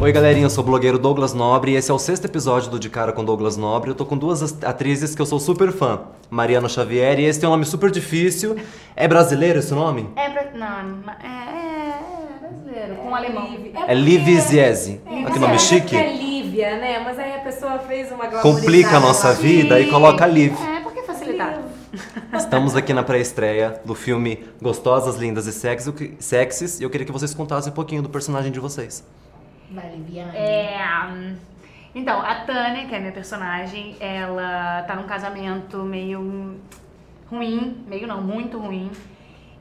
Oi, galerinha, eu sou o blogueiro Douglas Nobre e esse é o sexto episódio do De Cara com Douglas Nobre. Eu tô com duas atrizes que eu sou super fã, Mariana Xavier e esse tem um nome super difícil. É brasileiro esse nome? É, pra, não, é, é, é brasileiro, com alemão. É Livi Ziese. Olha que nome chique. É Lívia, né? Mas aí a pessoa fez uma Complica a nossa vida e coloca Liv. É, por que facilitar? Estamos aqui na pré-estreia do filme Gostosas, Lindas e Sexy- Sexys e eu queria que vocês contassem um pouquinho do personagem de vocês. Vai, Liviane. É, hum, então, a Tânia, que é a minha personagem, ela tá num casamento meio ruim, meio não, muito ruim.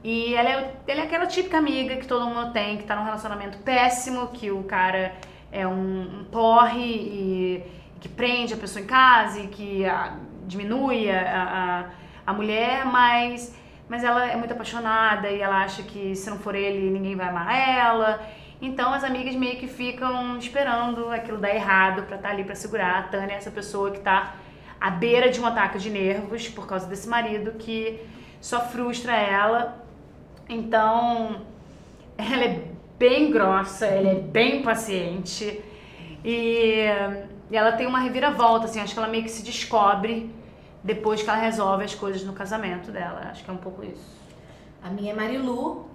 E ela é, ela é aquela típica amiga que todo mundo tem, que tá num relacionamento péssimo, que o cara é um, um porre e que prende a pessoa em casa e que ah, diminui a, a, a mulher, mas, mas ela é muito apaixonada e ela acha que se não for ele, ninguém vai amar ela. Então as amigas meio que ficam esperando aquilo dar errado pra estar ali pra segurar. A Tânia é essa pessoa que tá à beira de um ataque de nervos por causa desse marido que só frustra ela. Então, ela é bem grossa, ela é bem paciente e ela tem uma reviravolta, assim, acho que ela meio que se descobre depois que ela resolve as coisas no casamento dela. Acho que é um pouco isso. A minha é Marilu,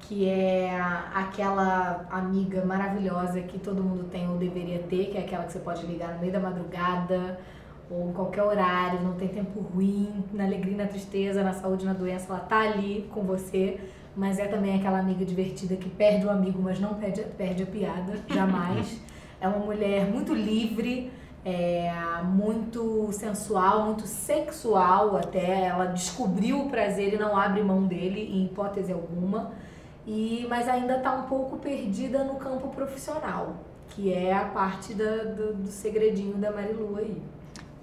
que é aquela amiga maravilhosa que todo mundo tem ou deveria ter, que é aquela que você pode ligar no meio da madrugada ou em qualquer horário, não tem tempo ruim, na alegria na tristeza, na saúde na doença, ela tá ali com você. Mas é também aquela amiga divertida que perde o amigo, mas não perde, perde a piada, jamais. é uma mulher muito livre, é, muito sensual, muito sexual até. Ela descobriu o prazer e não abre mão dele em hipótese alguma. E, mas ainda está um pouco perdida no campo profissional, que é a parte da- do, do segredinho da Marilu aí.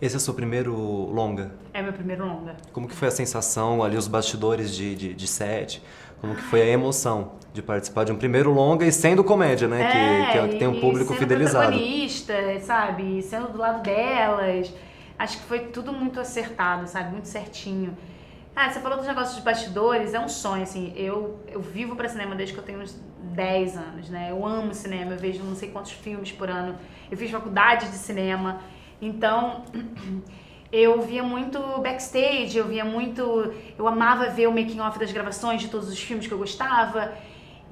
Esse é o seu primeiro longa? É meu primeiro longa. Como que foi a sensação ali, os bastidores de, de, de set? Como que foi a emoção de participar de um primeiro longa e sendo comédia, né? que, que, é- que tem um e público sendo fidelizado. protagonista, sabe? Sendo do lado delas. Acho que foi tudo muito acertado, sabe? Muito certinho. Ah, você falou dos negócios de bastidores, é um sonho, assim. Eu, eu vivo pra cinema desde que eu tenho uns 10 anos, né? Eu amo cinema, eu vejo não sei quantos filmes por ano. Eu fiz faculdade de cinema. Então, eu via muito backstage, eu via muito. Eu amava ver o making off das gravações de todos os filmes que eu gostava.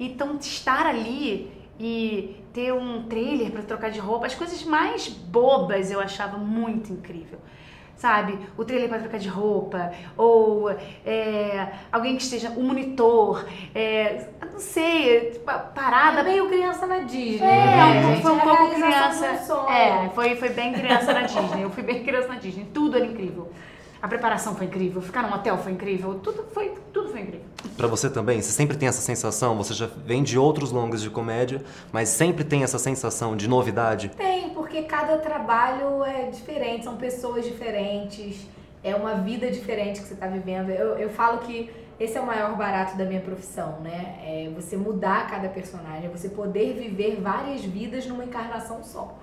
Então, estar ali e ter um trailer pra trocar de roupa, as coisas mais bobas eu achava muito incrível. Sabe? O trailer pra trocar de roupa, ou é, alguém que esteja. um monitor, é, não sei, tipo, a parada É meio criança na Disney. é, né, foi um É pouco realização criança. É, foi, foi bem criança na Disney. Eu fui bem criança na Disney. Tudo era incrível. A preparação foi incrível, ficar num hotel foi incrível, tudo foi, tudo foi incrível. Pra você também, você sempre tem essa sensação, você já vem de outros longas de comédia, mas sempre tem essa sensação de novidade. Tem, porque cada trabalho é diferente, são pessoas diferentes, é uma vida diferente que você está vivendo. Eu, eu falo que esse é o maior barato da minha profissão, né? É você mudar cada personagem, é você poder viver várias vidas numa encarnação só.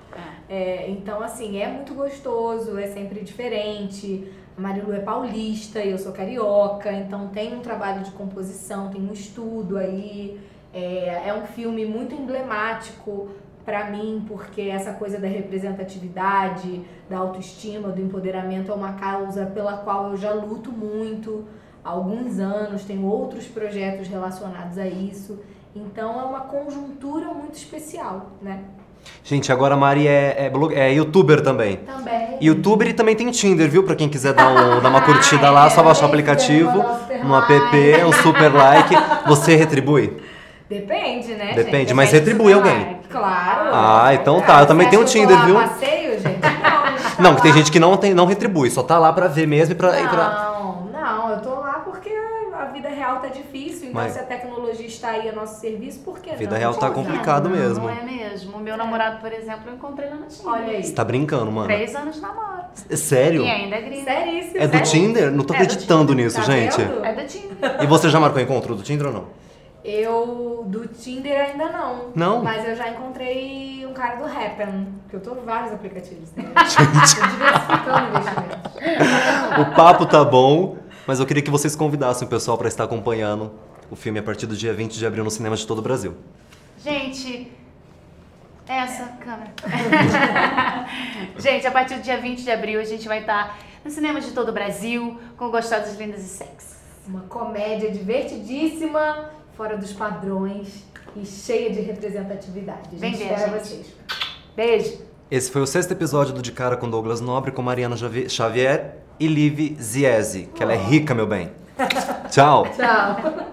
É, então, assim, é muito gostoso, é sempre diferente. A Marilu é paulista e eu sou carioca, então tem um trabalho de composição, tem um estudo aí. É, é um filme muito emblemático pra mim, porque essa coisa da representatividade, da autoestima, do empoderamento é uma causa pela qual eu já luto muito há alguns anos, tenho outros projetos relacionados a isso. Então é uma conjuntura muito especial, né? Gente, agora a Mari é, é, blog- é youtuber também. Também. Youtuber e também tem Tinder, viu? Pra quem quiser dar, um- dar uma curtida lá, só baixar o aplicativo, no app, um super like. Você retribui? Depende, né? Depende, gente? mas retribui alguém. Claro. Ah, então tá, eu também tenho eu Tinder, viu? passeio, gente? Não, Não, que tem gente que não, tem, não retribui, só tá lá pra ver mesmo e pra. e pra- Não, não, eu tô lá porque a vida real tá difícil, então Mas- se a tecnologia está aí a nosso serviço, por que A vida não? real tá usar. complicado não, mesmo. Não é mesmo. O meu namorado, por exemplo, eu encontrei lá no Tinder. Olha aí. Você tá brincando, mano. Três anos de namoro. É sério? E ainda é gringo. Seríssimo. É do sério. Tinder? Não tô É do acreditando nisso, tá gente. vendo? É do Tinder. E você já marcou encontro do Tinder ou não? Eu, do Tinder ainda não. Não? Mas eu já encontrei um cara do Happen, que eu tô em vários aplicativos, né? Tô diversificando investimentos. O papo tá bom, mas eu queria que vocês convidassem o pessoal pra estar acompanhando o filme a partir do dia 20 de abril no cinema de todo o Brasil. Gente, Essa câmera. gente, a partir do dia 20 de abril a gente vai estar no cinema de todo o Brasil com Gostosas, Lindas e Sexy. Uma comédia divertidíssima, fora dos padrões e cheia de representatividade. A gente espera gente. vocês. Beijo. Esse foi o sexto episódio do De Cara com Douglas Nobre, com Mariana Xavier e Liv Ziese, que ela é rica, meu bem. Tchau! Tchau.